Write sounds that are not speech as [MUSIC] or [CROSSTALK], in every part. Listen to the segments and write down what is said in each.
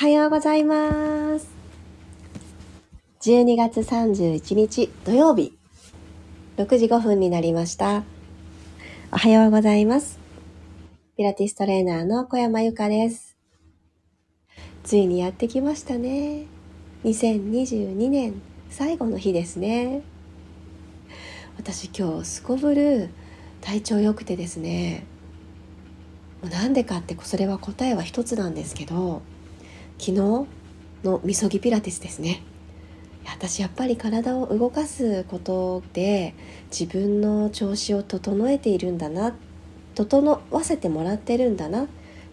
はようございます。12月31日土曜日、6時5分になりました。おはようございます。ピラティストレーナーの小山由かです。ついにやってきましたね。2022年最後の日ですね。私今日すこぶる体調良くてですね、なんでかってそれは答えは一つなんですけど、昨日のみそぎピラティスですね。私やっぱり体を動かすことで自分の調子を整えているんだな整わせてもらってるんだなっ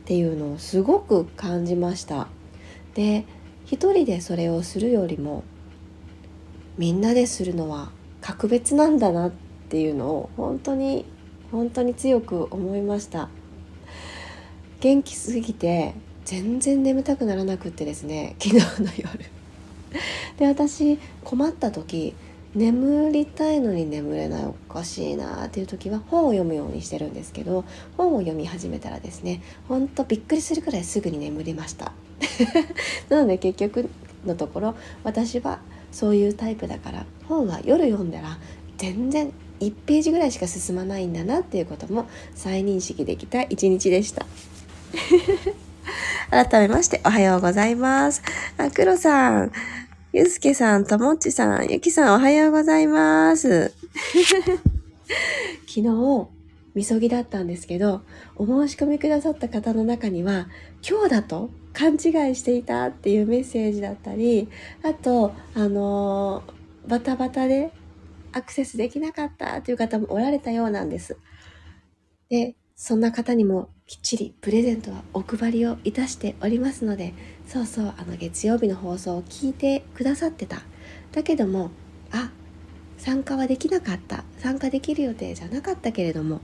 ていうのをすごく感じました。で一人でそれをするよりもみんなでするのは格別なんだなっていうのを本当に本当に強く思いました。元気すぎて全然眠たくならなくってですね [LAUGHS] 昨日の夜。で私困った時眠りたいのに眠れないおかしいなっていう時は本を読むようにしてるんですけど本を読み始めたらですねほんとびっくりするくらいすぐに眠りました。[LAUGHS] なので結局のところ私はそういうタイプだから本は夜読んだら全然1ページぐらいしか進まないんだなっていうことも再認識できた一日でした。[LAUGHS] 改めましておはようございます。あ、黒さん、ゆうすけさん、ともっちさん、ゆきさんおはようございます。[LAUGHS] 昨日、みそぎだったんですけど、お申し込みくださった方の中には、今日だと勘違いしていたっていうメッセージだったり、あと、あのーバタバタでアクセスできなかったという方もおられたようなんです。で、そんな方にもきっちりプレゼントはお配りをいたしておりますので、そうそう、あの月曜日の放送を聞いてくださってた。だけども、あ、参加はできなかった。参加できる予定じゃなかったけれども、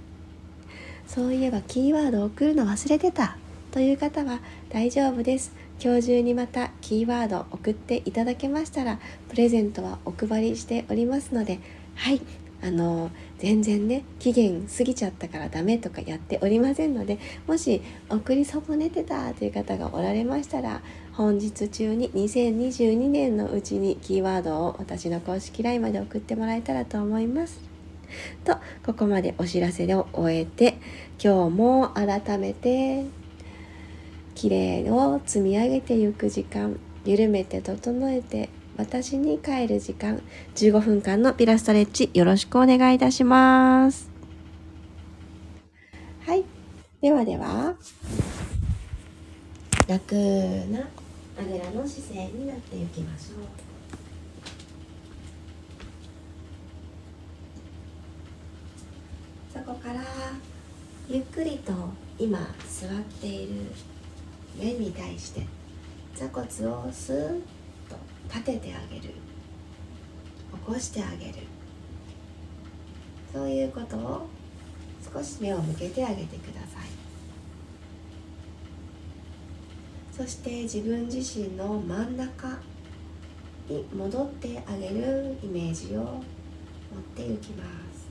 そういえばキーワードを送るの忘れてたという方は大丈夫です。今日中にまたキーワード送っていただけましたら、プレゼントはお配りしておりますので、はい、あの全然ね期限過ぎちゃったからダメとかやっておりませんのでもし送り損ねてたという方がおられましたら本日中に2022年のうちにキーワードを私の公式 LINE まで送ってもらえたらと思います。とここまでお知らせを終えて今日も改めて綺麗を積み上げていく時間緩めて整えて私に帰る時間15分間のピラストレッチよろしくお願いいたします。はい。ではでは楽なあぐらの姿勢になっていきましょう。そこからゆっくりと今座っている面に対して座骨をスーッ立ててあげる。起こしてあげる。そういうことを少し目を向けてあげてください。そして自分自身の真ん中に戻ってあげるイメージを持っていきます。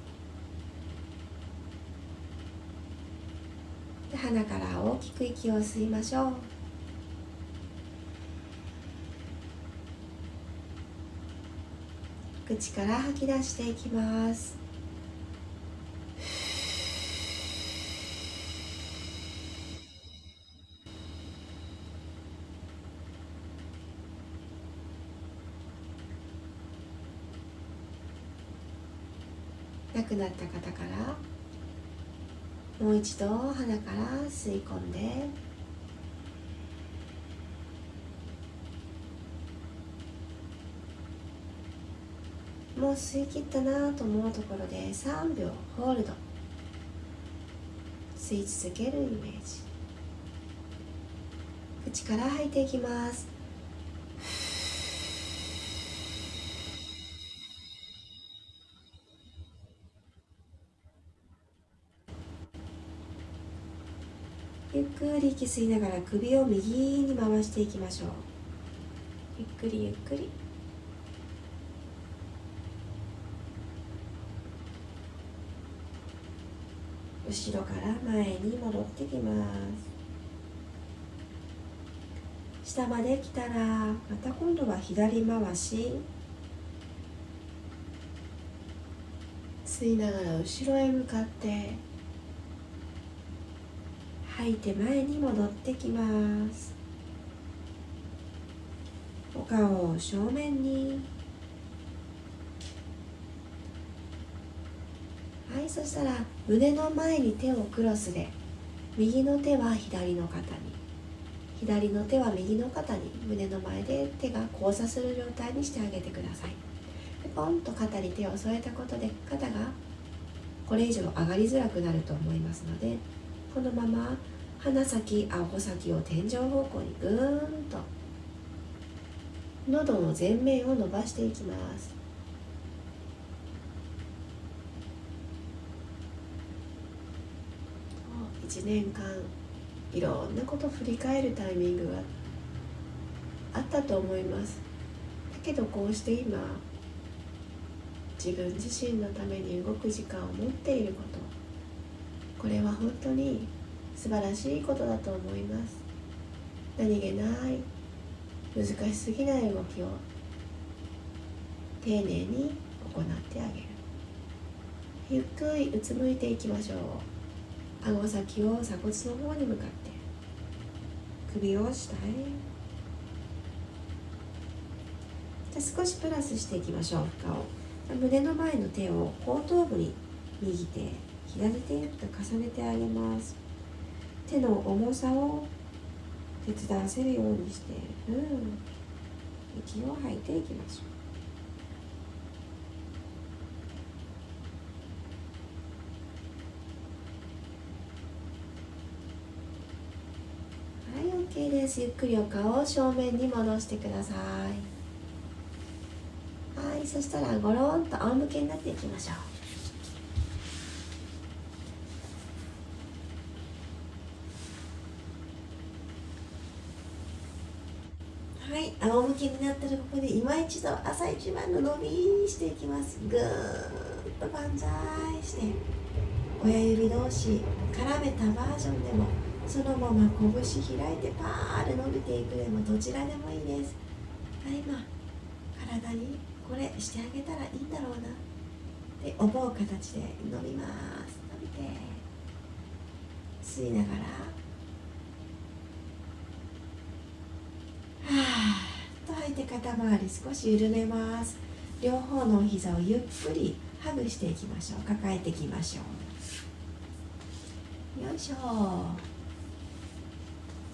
で鼻から大きく息を吸いましょう。口から吐き出していきます。亡くなった方からもう一度鼻から吸い込んで。もう吸い切ったなと思うところで3秒ホールド。吸い続けるイメージ。口から吐いていきます。ゆっくり息吸いながら首を右に回していきましょう。ゆっくりゆっくり。後ろから前に戻ってきます。下まで来たらまた今度は左回し。吸いながら後ろへ向かって。吐いて前に戻ってきます。お顔を正面に。はいそしたら胸の前に手をクロスで右の手は左の肩に。左の手は右の肩に胸の前で手が交差する状態にしてあげてください。ポンと肩に手を添えたことで肩がこれ以上上がりづらくなると思いますのでこのまま鼻先顎先を天井方向にぐーんと。喉の前面を伸ばしていきます。1年間いろんなことを振り返るタイミングがあったと思います。だけどこうして今自分自身のために動く時間を持っていること。これは本当に素晴らしいことだと思います。何気ない難しすぎない動きを丁寧に行ってあげる。ゆっくりうつむいていきましょう。顎先を鎖骨の方に向かって。首を下へ。じゃ少しプラスしていきましょう。負荷を胸の前の手を後頭部に右手左手と重ねてあげます。手の重さを手伝わせるようにして。うん。息を吐いていきましょうはい OK です。ゆっくりお顔を正面に戻してください。はい。そしたらゴロンと仰向けになっていきましょう。はい。仰向けになったらここで今一度朝一番の伸びしていきます。ぐーっと万歳して。親指同士絡めたバージョンでもそのまま拳開いてパーで伸びていくでもどちらでもいいです。はい今体にこれしてあげたらいいんだろうな。で思う形で伸びます。伸びて。吸いながら。はっと吐いて肩周り少し緩めます。両方のお膝をゆっくりハグしていきましょう。抱えていきましょう。よいしょ。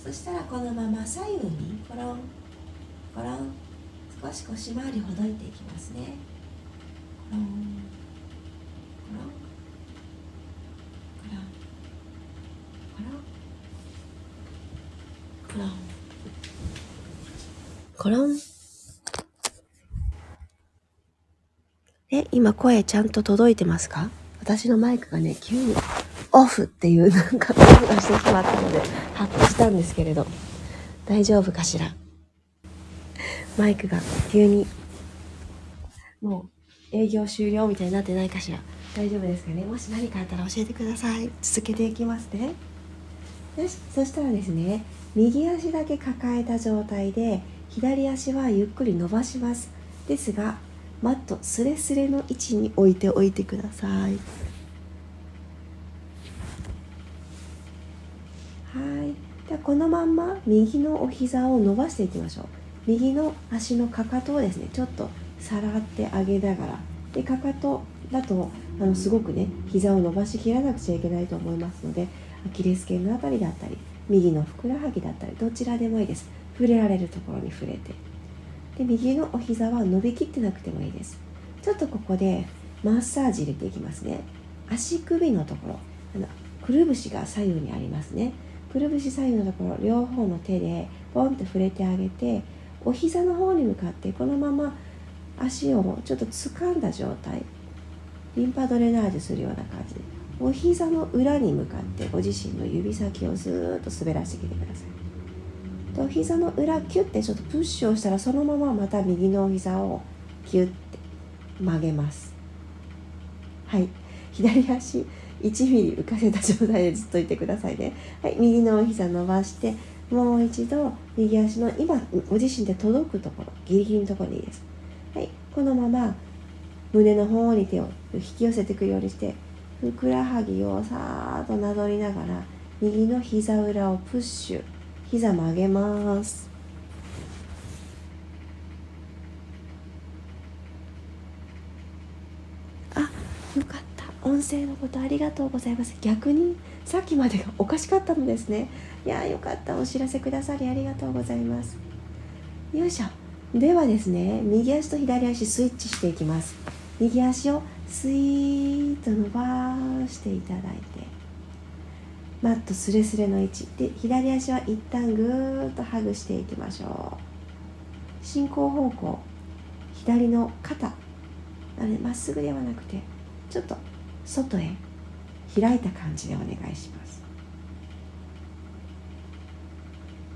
そしたらこのまま左右にコロンコロン少し腰回りほどいていきますね。コロンコロンコロンコロンコロン。コロン。え、今声ちゃんと届いてますか？私のマイクがね、急にオフっていうなんか音がしてしまったので、ハッとしたんですけれど、大丈夫かしら？マイクが急に、もう営業終了みたいになってないかしら？大丈夫ですかね？もし何かあったら教えてください。続けていきますね。よし、そしたらですね、右足だけ抱えた状態で、左足はゆっくり伸ばします。ですがマットスレスレの位置に置いておいてくださいはいではこのまんま右のお膝を伸ばしていきましょう。右の足のかかとをですねちょっとさらってあげながら。でかかとだとあのすごくね膝を伸ばしきらなくちゃいけないと思いますのでアキレス腱のあたりだったり右のふくらはぎだったりどちらでもいいです。触れられるところに触れて。で右のお膝は伸びきってなくてもいいです。ちょっとここでマッサージ入れていきますね。足首のところあのくるぶしが左右にありますね。くるぶし左右のところ両方の手でポンって触れてあげてお膝の方に向かってこのまま足をちょっと掴んだ状態リンパドレナージュするような感じ。でお膝の裏に向かってご自身の指先をずっと滑らせてきてください。でお膝の裏キュッてちょっとプッシュをしたらそのまままた右のお膝をキュッて曲げます。はい。左足1ミリ浮かせた状態でずっといてくださいね。はい右のお膝伸ばしてもう一度右足の今ご自身で届くところギリギリのところでいいです。はいこのまま胸の方に手を引き寄せていくようにしてふくらはぎをさーっとなぞりながら右の膝裏をプッシュ膝曲げますあよかった音声のことありがとうございます。逆にさっきまでがおかしかったのですね。いやよかった。お知らせくださりありがとうございます。よいしょ。ではですね右足と左足スイッチしていきます。右足をスイーッと伸ばしていただいて。マットスレスレの位置。で左足は一旦ぐーっとハグしていきましょう。進行方向。左の肩。まっすぐではなくてちょっと外へ開いた感じでお願いします。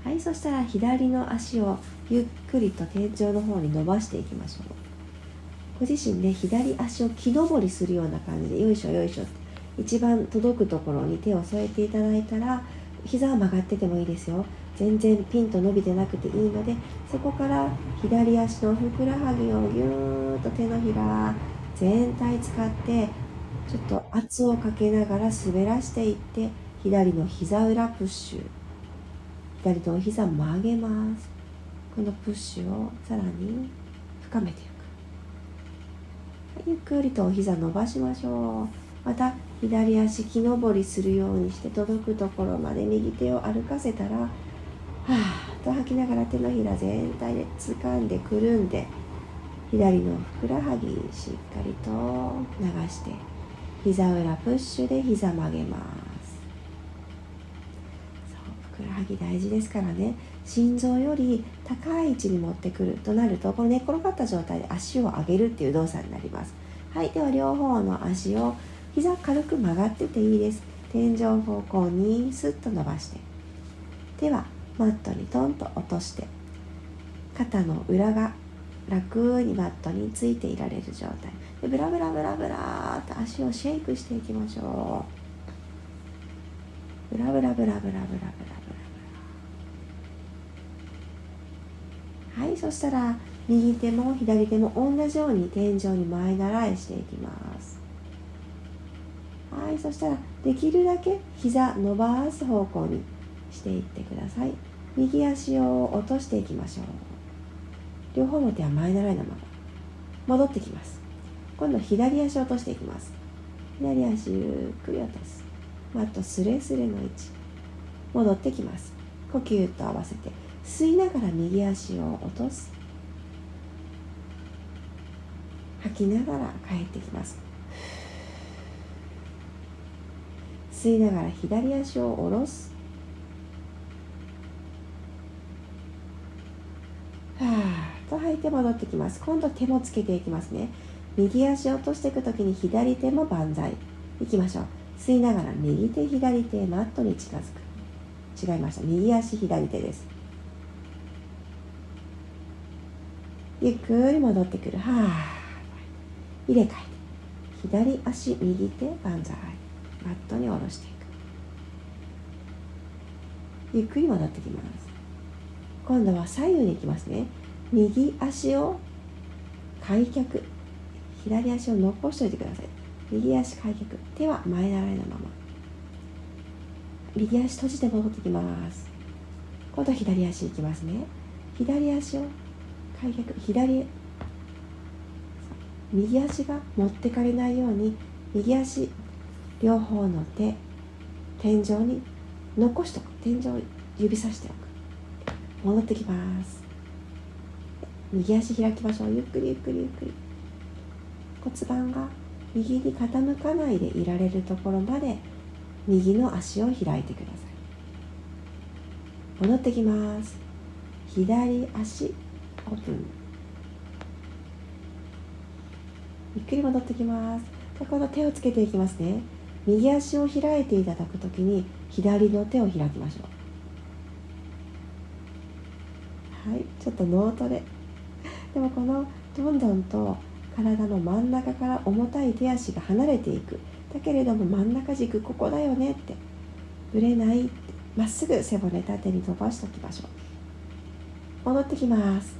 はいそしたら左の足をゆっくりと天井の方に伸ばしていきましょう。ご自身で左足を木登りするような感じでよいしょよいしょ一番届くところに手を添えていただいたら膝は曲がっててもいいですよ。全然ピンと伸びてなくていいのでそこから左足のふくらはぎをぎゅーっと手のひら全体使ってちょっと圧をかけながら滑らしていって左の膝裏プッシュ。左の膝曲げます。このプッシュをさらに深めていく。ゆっくりとお膝伸ばしましょう。また左足木登りするようにして届くところまで右手を歩かせたらはーと吐きながら手のひら全体で掴んでくるんで左のふくらはぎしっかりと流して膝裏プッシュで膝曲げます。そうふくらはぎ大事ですからね。心臓より高い位置に持ってくるとなるとこの寝っ転がった状態で足を上げるっていう動作になります。はいでは両方の足を膝軽く曲がってていいです。天井方向にスッと伸ばして。手はマットにトンと落として肩の裏が楽にマットについていられる状態。でブラブラブラブラと足をシェイクしていきましょう。ブラブラブラブラブラブラブラ。はいそしたら右手も左手も同じように天井に前習いしていきます。はいそしたらできるだけ膝伸ばす方向にしていってください。右足を落としていきましょう。両方の手は前習いのまま戻ってきます。今度左足を落としていきます。左足ゆっくり落とす。マットスレスレの位置。戻ってきます。呼吸と合わせて。吸いながら右足を落とす。吐きながら帰ってきます。吸いながら左足を下ろす。はあと吐いて戻ってきます。今度手もつけていきますね。右足を落としていく時に左手も万歳。いきましょう。吸いながら右手左手マットに近づく。違いました。右足左手です。ゆっくり戻ってくる。はあ入れ替えて。左足右手万歳。マットに下ろしていく。ゆっくり戻ってきます。今度は左右に行きますね。右足を開脚。左足を残しておいてください。右足開脚。手は前習いのまま。右足閉じて戻ってきます。今度は左足いきますね。左足を開脚。左右足が持ってかれないように右足両方の手天井に残しておく。天井を指さしておく。戻ってきます。右足開きましょう。ゆっくりゆっくりゆっくり。骨盤が右に傾かないでいられるところまで右の足を開いてください。戻ってきます。左足オープン。ゆっくり戻ってきます。でこの手をつけていきますね。右足を開いていただくときに左の手を開きましょう。はいちょっとノートででもこのどんどんと体の真ん中から重たい手足が離れていく。だけれども真ん中軸ここだよねって。ぶれないって。まっすぐ背骨縦に伸ばしておきましょう。戻ってきます。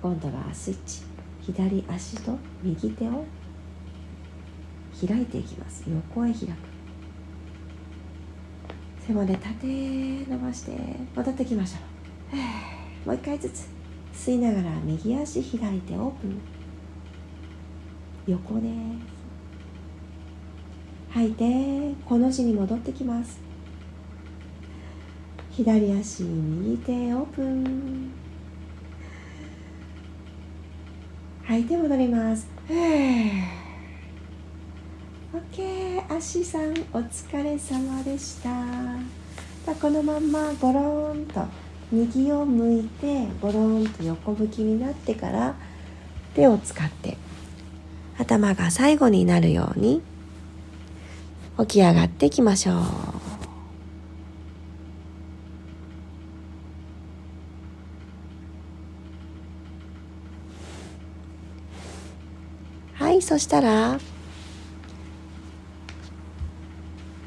今度はスイッチ。左足と右手を開いていきます。横へ開く。背骨縦伸ばして戻ってきましょう。[SIGHS] もう一回ずつ。吸いながら右足開いてオープン。横です。吐いてこの字に戻ってきます。左足右手オープン。吐いて戻ります。オッケー。足さんお疲れ様でした。このまんまゴロンと。右を向いてゴロンと横向きになってから手を使って頭が最後になるように起き上がっていきましょう。はいそしたら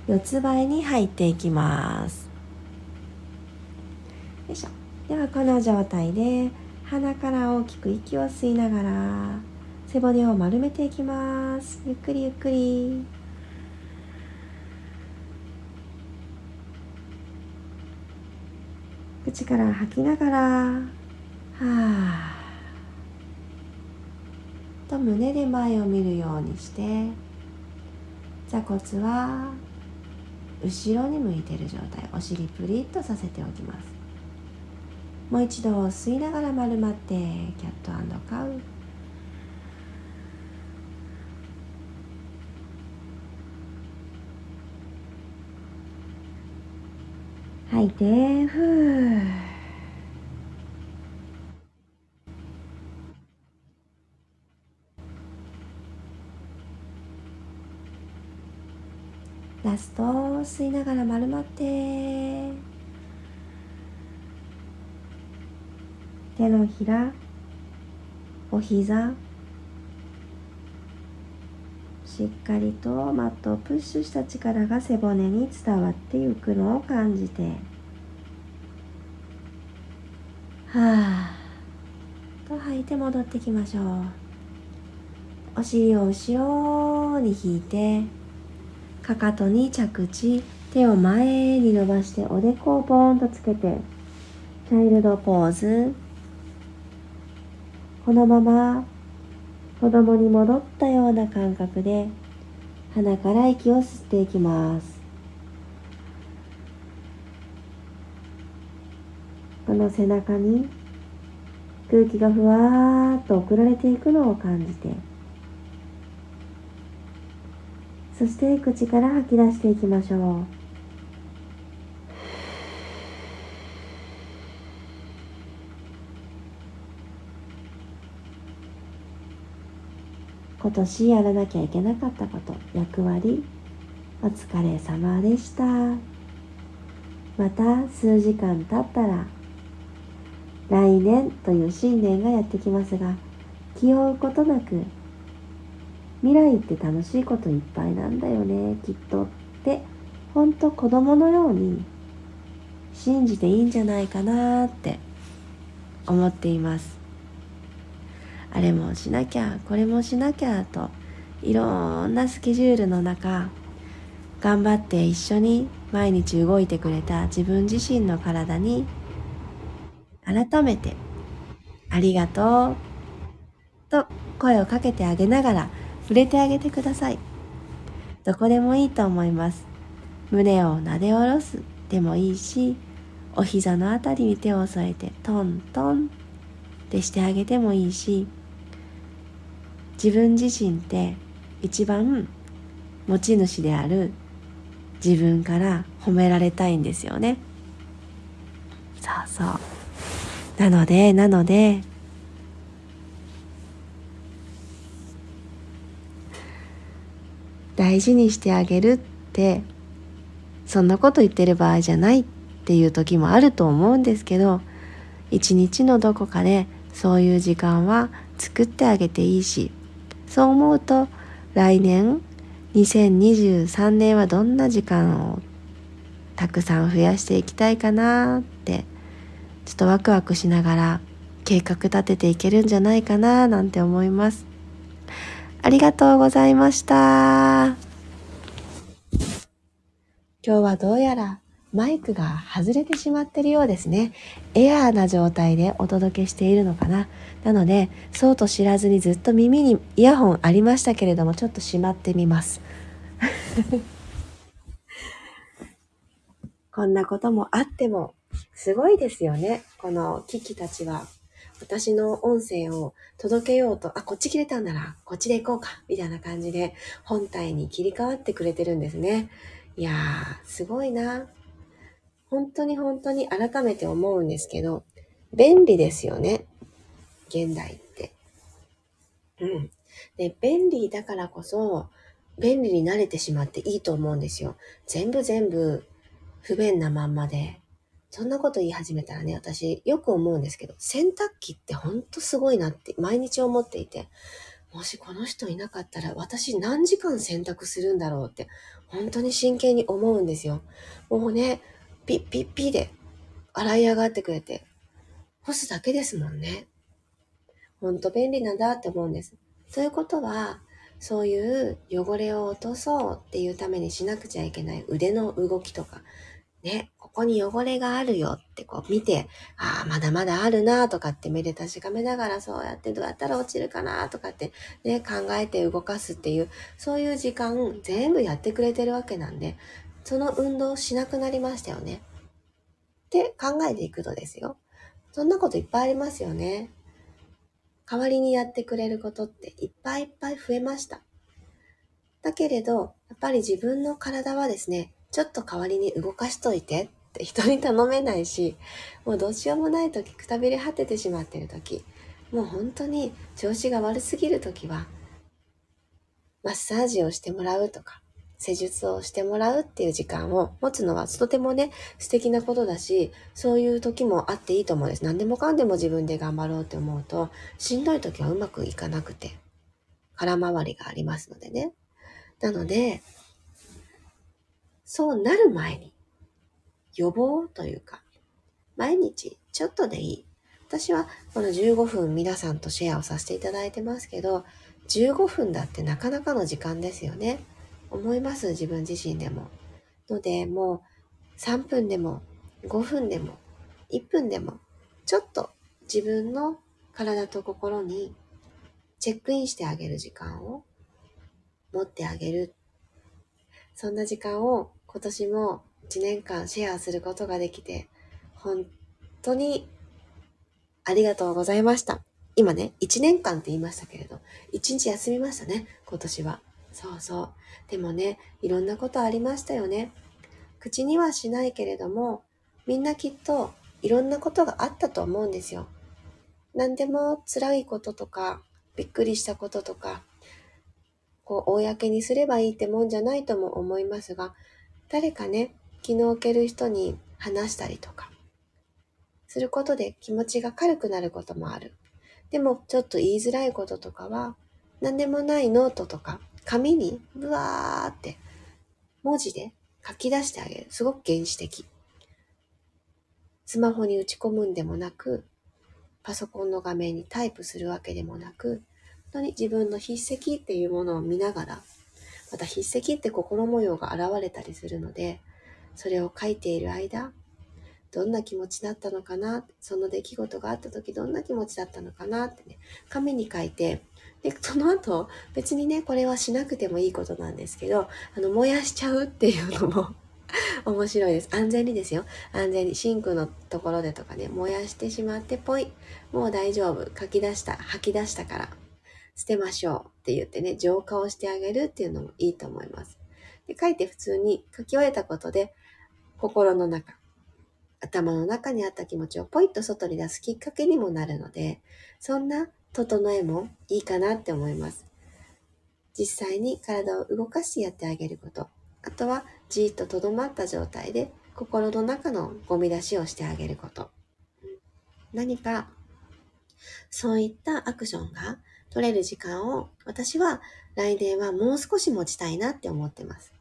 四つ倍に入っていきます。よいしょではこの状態で鼻から大きく息を吸いながら背骨を丸めていきます。ゆっくりゆっくり。口から吐きながら。はあと胸で前を見るようにして。座骨は後ろに向いてる状態。お尻プリッとさせておきます。もう一度吸いながら丸まってキャットカウ。吐いてふう。ラスト吸いながら丸まって。手のひらお膝しっかりとマットをプッシュした力が背骨に伝わっていくのを感じて。はあと吐いて戻ってきましょう。お尻を後ろに引いてかかとに着地手を前に伸ばしておでこをポーンとつけてチャイルドポーズ。このまま子供に戻ったような感覚で鼻から息を吸っていきます。この背中に空気がふわーっと送られていくのを感じてそして口から吐き出していきましょう。今年やらなきゃいけなかったこと役割。お疲れ様でした。また数時間経ったら来年という新年がやってきますが気負うことなく未来って楽しいこといっぱいなんだよねきっとってほんと子供のように信じていいんじゃないかなって思っています。あれもしなきゃこれもしなきゃといろんなスケジュールの中頑張って一緒に毎日動いてくれた自分自身の体に改めてありがとうと声をかけてあげながら触れてあげてください。どこでもいいと思います。胸をなで下ろすでもいいし、お膝のあたりに手を添えてトントンってしてあげてもいいし、自分自身って一番持ち主である自分から褒められたいんですよね。そうそう。なので、なので、大事にしてあげるってそんなこと言ってる場合じゃないっていう時もあると思うんですけど一日のどこかでそういう時間は作ってあげていいしそう思うと来年2023年はどんな時間をたくさん増やしていきたいかなってちょっとワクワクしながら計画立てていけるんじゃないかななんて思います。ありがとうございました。今日はどうやらマイクが外れてしまってるようですね。エアーな状態でお届けしているのかな。なので、そうと知らずにずっと耳にイヤホンありましたけれども、ちょっとしまってみます。[LAUGHS] こんなこともあっても、すごいですよね。この機器たちは。私の音声を届けようと、あ、こっち切れたんなら、こっちで行こうか、みたいな感じで、本体に切り替わってくれてるんですね。いやー、すごいな。本当に本当に改めて思うんですけど、便利ですよね。現代って。うん。で、便利だからこそ、便利に慣れてしまっていいと思うんですよ。全部全部不便なまんまで。そんなこと言い始めたらね、私よく思うんですけど、洗濯機ってほんとすごいなって毎日思っていて、もしこの人いなかったら私何時間洗濯するんだろうって本当に真剣に思うんですよ。もうね、ピッピッピで洗い上がってくれて、干すだけですもんね。ほんと便利なんだって思うんです。ということは、そういう汚れを落とそうっていうためにしなくちゃいけない腕の動きとか、ね、ここに汚れがあるよってこう見て、ああ、まだまだあるなとかって目で確かめながらそうやってどうやったら落ちるかなとかってね、考えて動かすっていう、そういう時間全部やってくれてるわけなんで、その運動をしなくなりましたよね。って考えていくとですよ。そんなこといっぱいありますよね。代わりにやってくれることっていっぱいいっぱい増えました。だけれど、やっぱり自分の体はですね、ちょっと代わりに動かしといてって人に頼めないし、もうどうしようもない時、くたびれ果ててしまってる時、もう本当に調子が悪すぎる時は、マッサージをしてもらうとか、施術をしてもらうっていう時間を持つのはとてもね、素敵なことだし、そういう時もあっていいと思うんです。何でもかんでも自分で頑張ろうって思うと、しんどい時はうまくいかなくて、空回りがありますのでね。なので、そうなる前に、予防というか、毎日ちょっとでいい。私はこの15分皆さんとシェアをさせていただいてますけど、15分だってなかなかの時間ですよね。思います、自分自身でも。ので、もう3分でも5分でも1分でも、ちょっと自分の体と心にチェックインしてあげる時間を持ってあげる。そんな時間を今年も1年間シェアすることができて、本当にありがとうございました。今ね、1年間って言いましたけれど、1日休みましたね、今年は。そうそう。でもね、いろんなことありましたよね。口にはしないけれども、みんなきっといろんなことがあったと思うんですよ。何でも辛いこととか、びっくりしたこととか、こう、公にすればいいってもんじゃないとも思いますが、誰かね、気の置ける人に話したりとか、することで気持ちが軽くなることもある。でも、ちょっと言いづらいこととかは、何でもないノートとか、紙にブワーって文字で書き出してあげる。すごく原始的。スマホに打ち込むんでもなく、パソコンの画面にタイプするわけでもなく、本当に自分の筆跡っていうものを見ながら、また筆跡って心模様が現れたりするので、それを書いている間、どんな気持ちだったのかな、その出来事があった時どんな気持ちだったのかな？ってね、紙に書いてで、その後、別にね、これはしなくてもいいことなんですけど、あの、燃やしちゃうっていうのも [LAUGHS] 面白いです。安全にですよ。安全に。シンクのところでとかね、燃やしてしまって、ぽい。もう大丈夫。書き出した。吐き出したから。捨てましょうって言ってね、浄化をしてあげるっていうのもいいと思います。で、書いて普通に書き終えたことで、心の中、頭の中にあった気持ちをポイッと外に出すきっかけにもなるので、そんな整えもいいかなって思います。実際に体を動かしてやってあげること。あとはじーっと留まった状態で心の中のゴミ出しをしてあげること。何かそういったアクションが取れる時間を私は来年はもう少し持ちたいなって思ってます。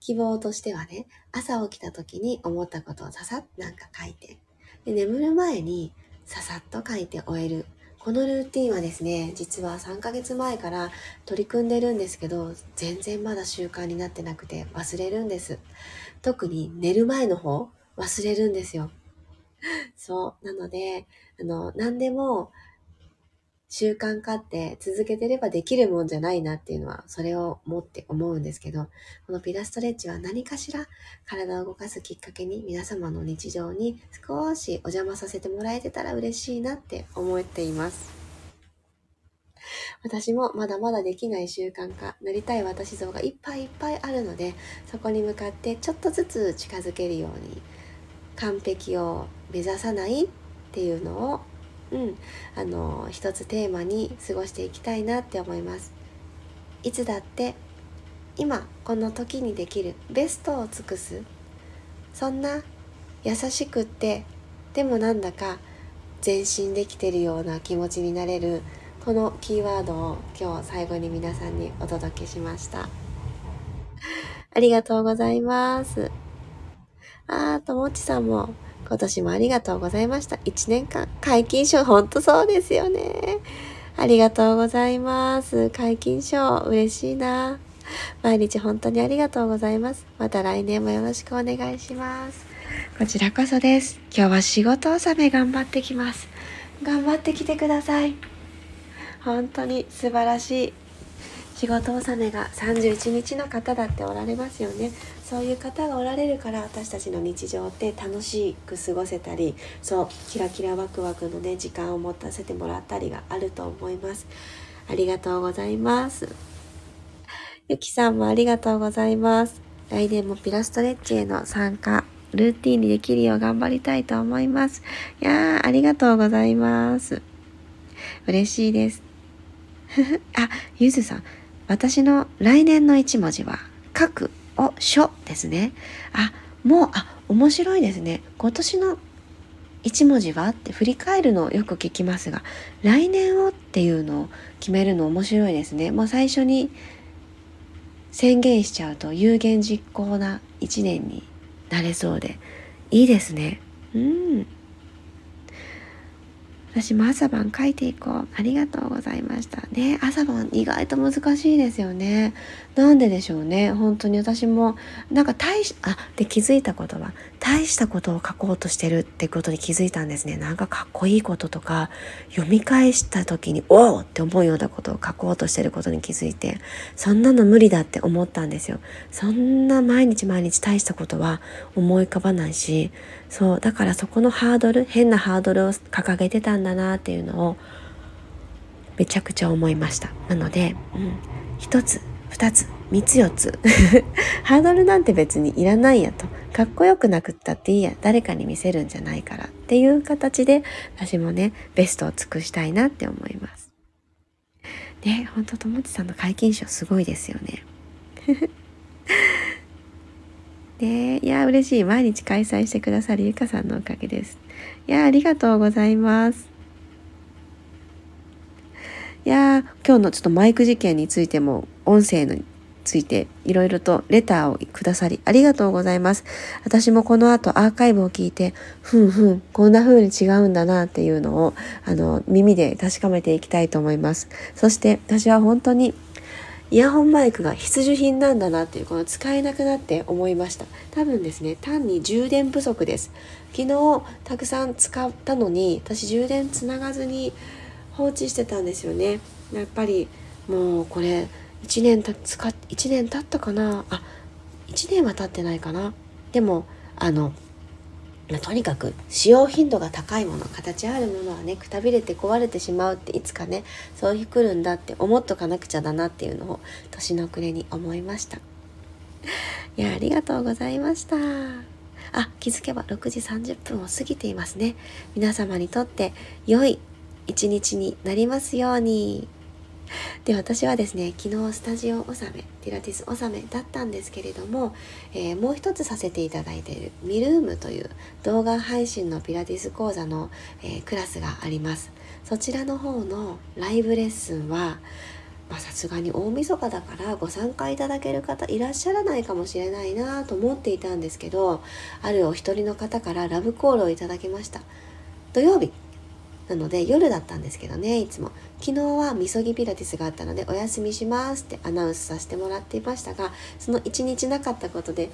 希望としてはね、朝起きた時に思ったことをささっなんか書いて、で眠る前にささっと書いて終える。このルーティンはですね、実は3ヶ月前から取り組んでるんですけど、全然まだ習慣になってなくて忘れるんです。特に寝る前の方、忘れるんですよ。そう。なので、あの、何でも習慣化って続けてればできるもんじゃないなっていうのは、それを持って思うんですけど、このピラストレッチは何かしら体を動かすきっかけに皆様の日常に少しお邪魔させてもらえてたら嬉しいなって思っています。私もまだまだできない習慣化、なりたい私像がいっぱいいっぱいあるので、そこに向かってちょっとずつ近づけるように、完璧を目指さないっていうのをうん、あの一つテーマに過ごしていきたいなって思います。いつだって今この時にできるベストを尽くす。そんな優しくってでもなんだか前進できてるような気持ちになれるこのキーワードを今日最後に皆さんにお届けしました。ありがとうございます。あーともちさんも今年もありがとうございました。1年間、解禁賞、ほんとそうですよね。ありがとうございます。解禁賞、嬉しいな。毎日本当にありがとうございます。また来年もよろしくお願いします。こちらこそです。今日は仕事納め頑張ってきます。頑張ってきてください。本当に素晴らしい仕事納めが31日の方だっておられますよね。そういう方がおられるから私たちの日常って楽しく過ごせたりそうキラキラワクワクのね時間を持たせてもらったりがあると思います。ありがとうございます。ゆきさんもありがとうございます。来年もピラストレッチへの参加ルーティンにできるよう頑張りたいと思います。いやーありがとうございます。嬉しいです。[LAUGHS] あ、ゆずさん、私の来年の一文字は、書く、お、書ですね。あ、もう、あ、面白いですね。今年の一文字はって振り返るのをよく聞きますが、来年をっていうのを決めるの面白いですね。もう最初に宣言しちゃうと有言実行な一年になれそうで、いいですね。うん。私も朝晩書いていこう。ありがとうございました。ね、朝晩意外と難しいですよね。なんででしょうね。本当に私も、なんか大し、あ、で気づいたことは、大したことを書こうとしてるってことに気づいたんですね。なんかかっこいいこととか、読み返した時に、おおって思うようなことを書こうとしてることに気づいて、そんなの無理だって思ったんですよ。そんな毎日毎日大したことは思い浮かばないし、そう、だからそこのハードル、変なハードルを掲げてたんだなっていうのを、めちゃくちゃ思いました。なので、うん、一つ、二つ、三つ四つ。[LAUGHS] ハードルなんて別にいらないやと。かっこよくなくったっていいや。誰かに見せるんじゃないから。っていう形で、私もね、ベストを尽くしたいなって思います。ね、ほんと、ともちさんの解禁賞すごいですよね。[LAUGHS] ねいや、嬉しい。毎日開催してくださるゆかさんのおかげです。いや、ありがとうございます。いや今日のちょっとマイク事件についても音声についていろいろとレターをくださりありがとうございます。私もこの後アーカイブを聞いて、ふんふん、こんな風に違うんだなっていうのを、あの、耳で確かめていきたいと思います。そして私は本当にイヤホンマイクが必需品なんだなっていうこの使えなくなって思いました多分ですね単に充電不足です昨日たくさん使ったのに私充電つながずに放置してたんですよねやっぱりもうこれ1年た使っ1年経ったかな？あ1年は経ってないかな？でもあのまとにかく使用頻度が高いもの形あるものはねくたびれて壊れてしまうっていつかねそういう来るんだって思っとかなくちゃだなっていうのを年の暮れに思いました。[LAUGHS] いやありがとうございました。あ気づけば6時30分を過ぎていますね。皆様にとって良い一日になりますように。[LAUGHS] で私はですね昨日スタジオ納めピラティス納めだったんですけれども、えー、もう一つさせていただいているミルームという動画配信のピラティス講座の、えー、クラスがあります。そちらの方のライブレッスンはさすがに大晦日だからご参加いただける方いらっしゃらないかもしれないなと思っていたんですけどあるお一人の方からラブコールをいただきました。土曜日なので夜だったんですけどねいつも。昨日はみそぎピラティスがあったのでお休みしますってアナウンスさせてもらっていましたがその1日なかったことで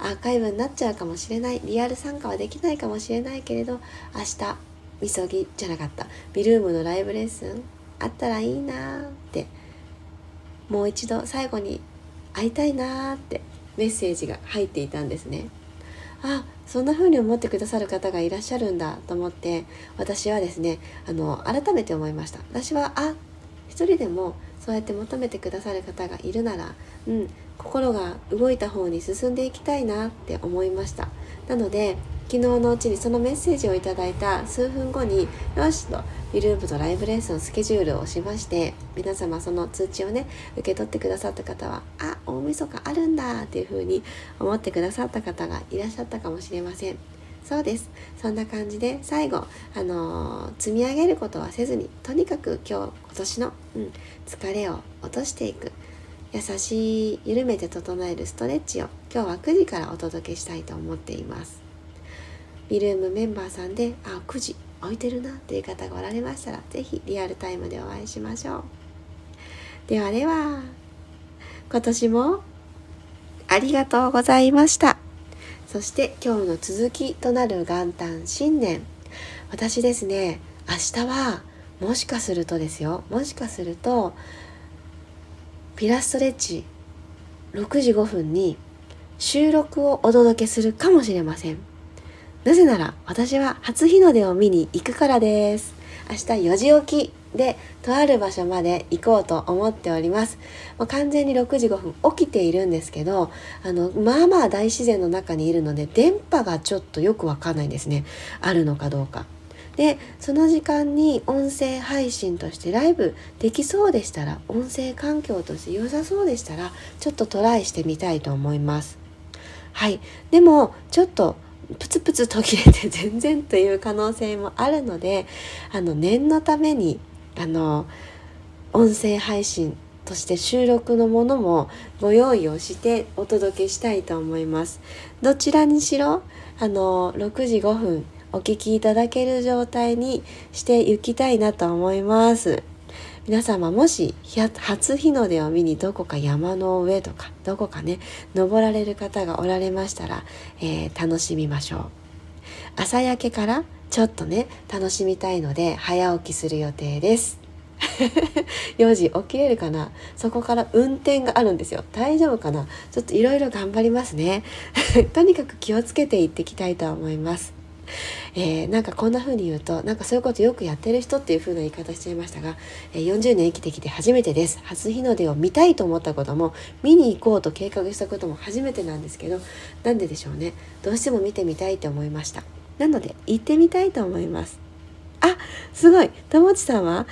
あアーカイブになっちゃうかもしれない。リアル参加はできないかもしれないけれど明日みそぎじゃなかった。ビルームのライブレッスンあったらいいなって。もう一度最後に会いたいなってメッセージが入っていたんですね。あそんな風に思ってくださる方がいらっしゃるんだと思って私はですねあの改めて思いました。私はあ一人でもそうやって求めてくださる方がいるなら、うん、心が動いた方に進んでいきたいなって思いました。なので昨日のうちにそのメッセージをいただいた数分後によしとビループとライブレッスンスケジュールをしまして皆様その通知をね受け取ってくださった方はあ大晦日あるんだっていう風に思ってくださった方がいらっしゃったかもしれません。そうです。そんな感じで最後あのー、積み上げることはせずにとにかく今日今年の、うん、疲れを落としていく優しい緩めて整えるストレッチを今日は9時からお届けしたいと思っています。ビルームメンバーさんであ9時置いてるなっていう方がおられましたら是非リアルタイムでお会いしましょう。ではでは今年もありがとうございました。そして今日の続きとなる元旦新年。私ですね明日はもしかするとですよ。もしかするとピラストレッチ6時5分に収録をお届けするかもしれません。なぜなら私は初日の出を見に行くからです。明日4時起きでとある場所まで行こうと思っております。もう完全に6時5分起きているんですけど、あの、まあまあ大自然の中にいるので電波がちょっとよくわかんないんですね。あるのかどうか。でその時間に音声配信としてライブできそうでしたら音声環境として良さそうでしたらちょっとトライしてみたいと思いますはいでもちょっとプツプツ途切れて全然という可能性もあるのであの念のためにあの音声配信として収録のものもご用意をしてお届けしたいと思います。どちらにしろあの6時5分お聞きいただける状態にしていきたいなと思います。皆様もし初日の出を見にどこか山の上とかどこかね登られる方がおられましたら、えー、楽しみましょう。朝焼けからちょっとね楽しみたいので早起きする予定です。[LAUGHS] 4時起きれるかな？そこから運転があるんですよ。大丈夫かな？ちょっといろいろ頑張りますね。[LAUGHS] とにかく気をつけていってきたいと思います。えー、なんかこんな風に言うとなんかそういうことよくやってる人っていう風な言い方しちゃいましたが、えー、40年生きてきて初めてです。初日の出を見たいと思ったことも見に行こうと計画したことも初めてなんですけどなんででしょうね。どうしても見てみたいと思いました。なので行ってみたいと思います。あすごい。友ちさんは？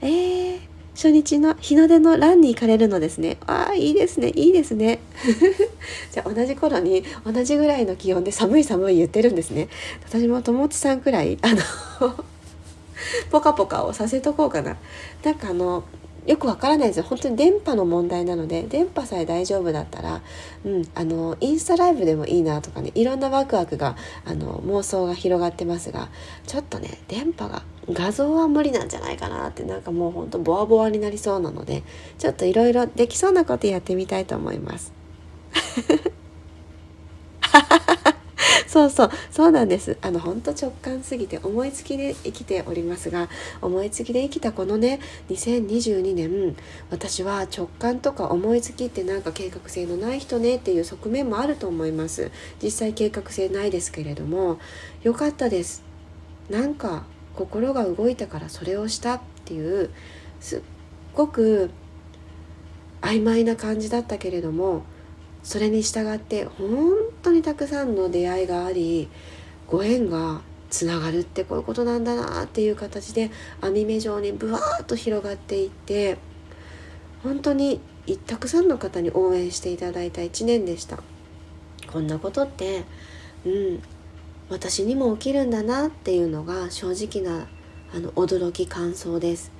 えー、初日の日の出のランに行かれるのですね。ああ、いいですね、いいですね。[LAUGHS] じゃあ同じ頃に同じぐらいの気温で寒い寒い言ってるんですね。私も友達さんくらい、あの [LAUGHS] ポカポカをさせとこうかな。なんかあの、よくわからないですよ本当に電波の問題なので電波さえ大丈夫だったら、うん、あのインスタライブでもいいなとかねいろんなワクワクがあの妄想が広がってますがちょっとね電波が画像は無理なんじゃないかなってなんかもうほんとボワボワになりそうなのでちょっといろいろできそうなことやってみたいと思います。[LAUGHS] そうそう。そうなんです。あの本当直感すぎて思いつきで生きておりますが思いつきで生きたこのね2022年私は直感とか思いつきってなんか計画性のない人ねっていう側面もあると思います。実際計画性ないですけれども良かったです。なんか心が動いたからそれをしたっていうすっごく曖昧な感じだったけれどもそれに従って本当にたくさんの出会いがありご縁がつながるってこういうことなんだなっていう形で網目状にブワーッと広がっていって本当にたくさんの方に応援していただいた1年でした。こんなことってうん私にも起きるんだなっていうのが正直なあの驚き感想です。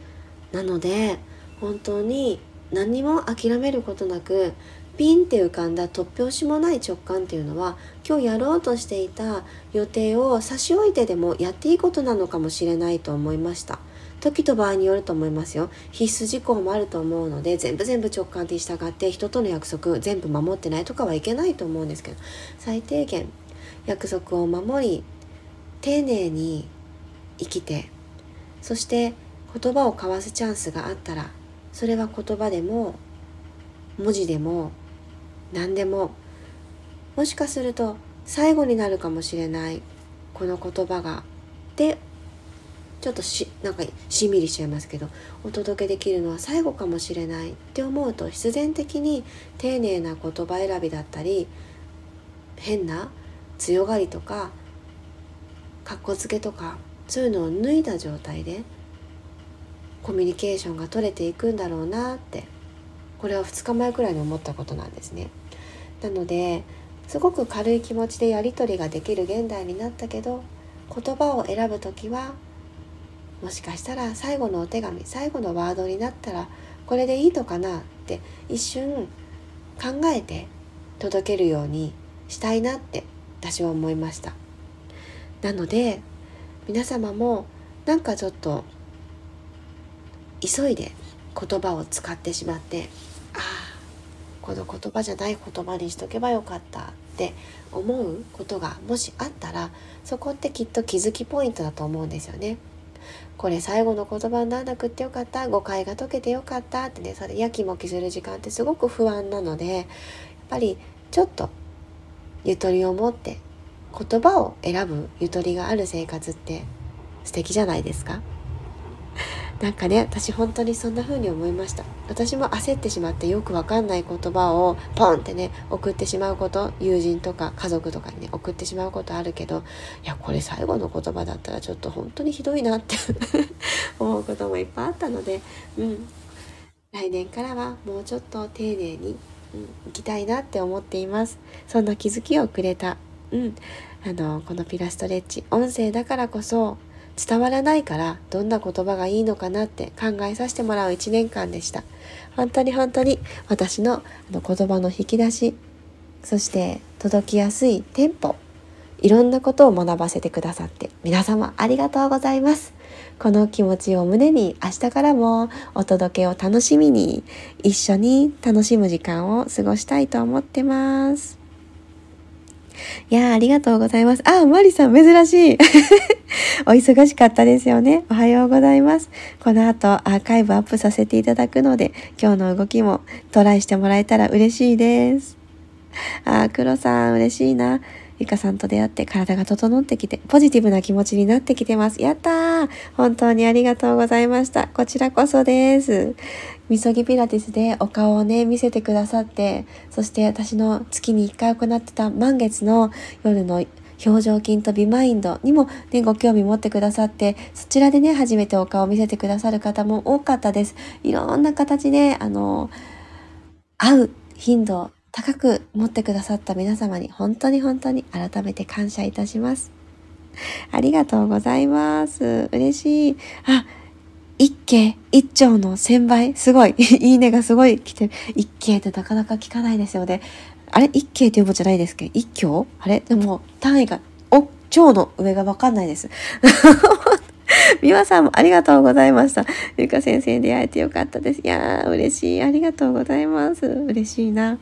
なので本当に何も諦めることなくピンって浮かんだ突拍子もない直感っていうのは今日やろうとしていた予定を差し置いてでもやっていいことなのかもしれないと思いました。時と場合によると思いますよ。必須事項もあると思うので全部全部直感に従って人との約束全部守ってないとかはいけないと思うんですけど最低限約束を守り丁寧に生きてそして言葉を交わすチャンスがあったらそれは言葉でも文字でも何でも。もしかすると最後になるかもしれない。この言葉が。でちょっとしなんかしみりしちゃいますけど。お届けできるのは最後かもしれない。って思うと必然的に丁寧な言葉選びだったり変な強がりとかかっこつけとかそういうのを脱いだ状態でコミュニケーションが取れていくんだろうなって。これは2日前くらいに思ったことなんですね。なのですごく軽い気持ちでやり取りができる現代になったけど言葉を選ぶ時はもしかしたら最後のお手紙最後のワードになったらこれでいいのかなって一瞬考えて届けるようにしたいなって私は思いましたなので皆様もなんかちょっと急いで言葉を使ってしまってこの言葉じゃない言葉にしとけばよかったって思うことがもしあったらそこってきっと気づきポイントだと思うんですよね。これ最後の言葉にならなくってよかった誤解が解けてよかったってねそれやきもきする時間ってすごく不安なのでやっぱりちょっとゆとりを持って言葉を選ぶゆとりがある生活って素敵じゃないですかなんかね私本当にそんな風に思いました。私も焦ってしまってよくわかんない言葉をポンってね送ってしまうこと友人とか家族とかにね送ってしまうことあるけどいやこれ最後の言葉だったらちょっと本当にひどいなって [LAUGHS] 思うこともいっぱいあったのでうん。来年からはもうちょっと丁寧に、うん、行きたいなって思っています。そんな気づきをくれたうん。あのこのピラストレッチ音声だからこそ伝わらないからどんな言葉がいいのかなって考えさせてもらう1年間でした。本当に本当に私の言葉の引き出し、そして届きやすいテンポ、いろんなことを学ばせてくださって皆様ありがとうございます。この気持ちを胸に明日からもお届けを楽しみに一緒に楽しむ時間を過ごしたいと思ってます。いやありがとうございます。あ、マリさん、珍しい。[LAUGHS] お忙しかったですよね。おはようございます。この後、アーカイブアップさせていただくので、今日の動きもトライしてもらえたら嬉しいです。あ、黒さん、嬉しいな。ゆかさんと出会って体が整ってきて、ポジティブな気持ちになってきてます。やったー本当にありがとうございました。こちらこそです。みそぎピラティスでお顔をね、見せてくださって、そして私の月に1回行ってた満月の夜の表情筋とビマインドにもね、ご興味持ってくださって、そちらでね、初めてお顔を見せてくださる方も多かったです。いろんな形で、あの、会う頻度高く持ってくださった皆様に本当に本当に改めて感謝いたします。ありがとうございます。嬉しい。あ、一景一丁の千倍すごい [LAUGHS] いいねがすごい来てる。一景ってなかなか聞かないですよね。あれ？一景って呼ぶじゃないですけ？ど、一挙あれ？でも単位が、お、蝶の上がわかんないです。[LAUGHS] 美和さんもありがとうございました。ゆか先生に出会えてよかったです。いやー、嬉しい。ありがとうございます。嬉しいな。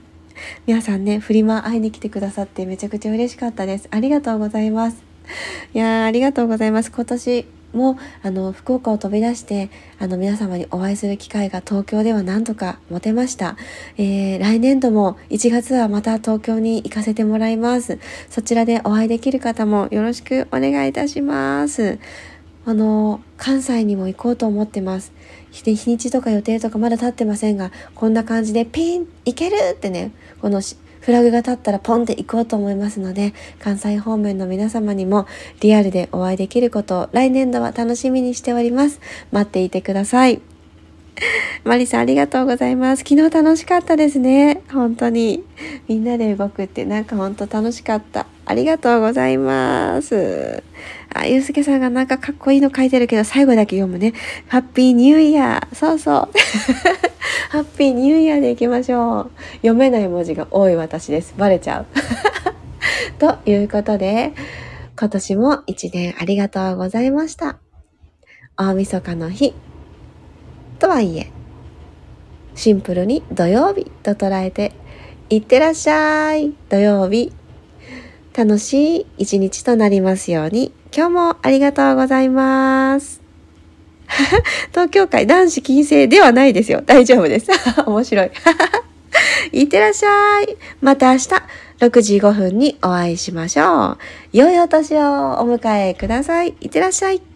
皆さんね、フリマ会いに来てくださってめちゃくちゃ嬉しかったです。ありがとうございます。いや、ありがとうございます。今年もあの福岡を飛び出してあの皆様にお会いする機会が東京では何とか持てました、えー、来年度も1月はまた東京に行かせてもらいますそちらでお会いできる方もよろしくお願いいたしますあの関西にも行こうと思ってます日にちとか予定とかまだ立ってませんがこんな感じでピン行けるってねこのフラグが立ったらポンって行こうと思いますので、関西方面の皆様にもリアルでお会いできることを来年度は楽しみにしております。待っていてください。[LAUGHS] マリさんありがとうございます。昨日楽しかったですね。本当に。みんなで動くってなんか本当楽しかった。ありがとうございます。あ、ゆうすけさんがなんかかっこいいの書いてるけど、最後だけ読むね。ハッピーニューイヤー。そうそう。ハッピーニューイヤーでいきましょう。読めない文字が多い私です。バレちゃう。[LAUGHS] ということで、今年も一年ありがとうございました。大晦日の日。とはいえ、シンプルに土曜日と捉えて、いってらっしゃい土曜日。楽しい一日となりますように、今日もありがとうございます。[LAUGHS] 東京会男子禁制ではないですよ。大丈夫です。[LAUGHS] 面白い。[LAUGHS] いってらっしゃい。また明日6時5分にお会いしましょう。良いお年をお迎えください。いってらっしゃい。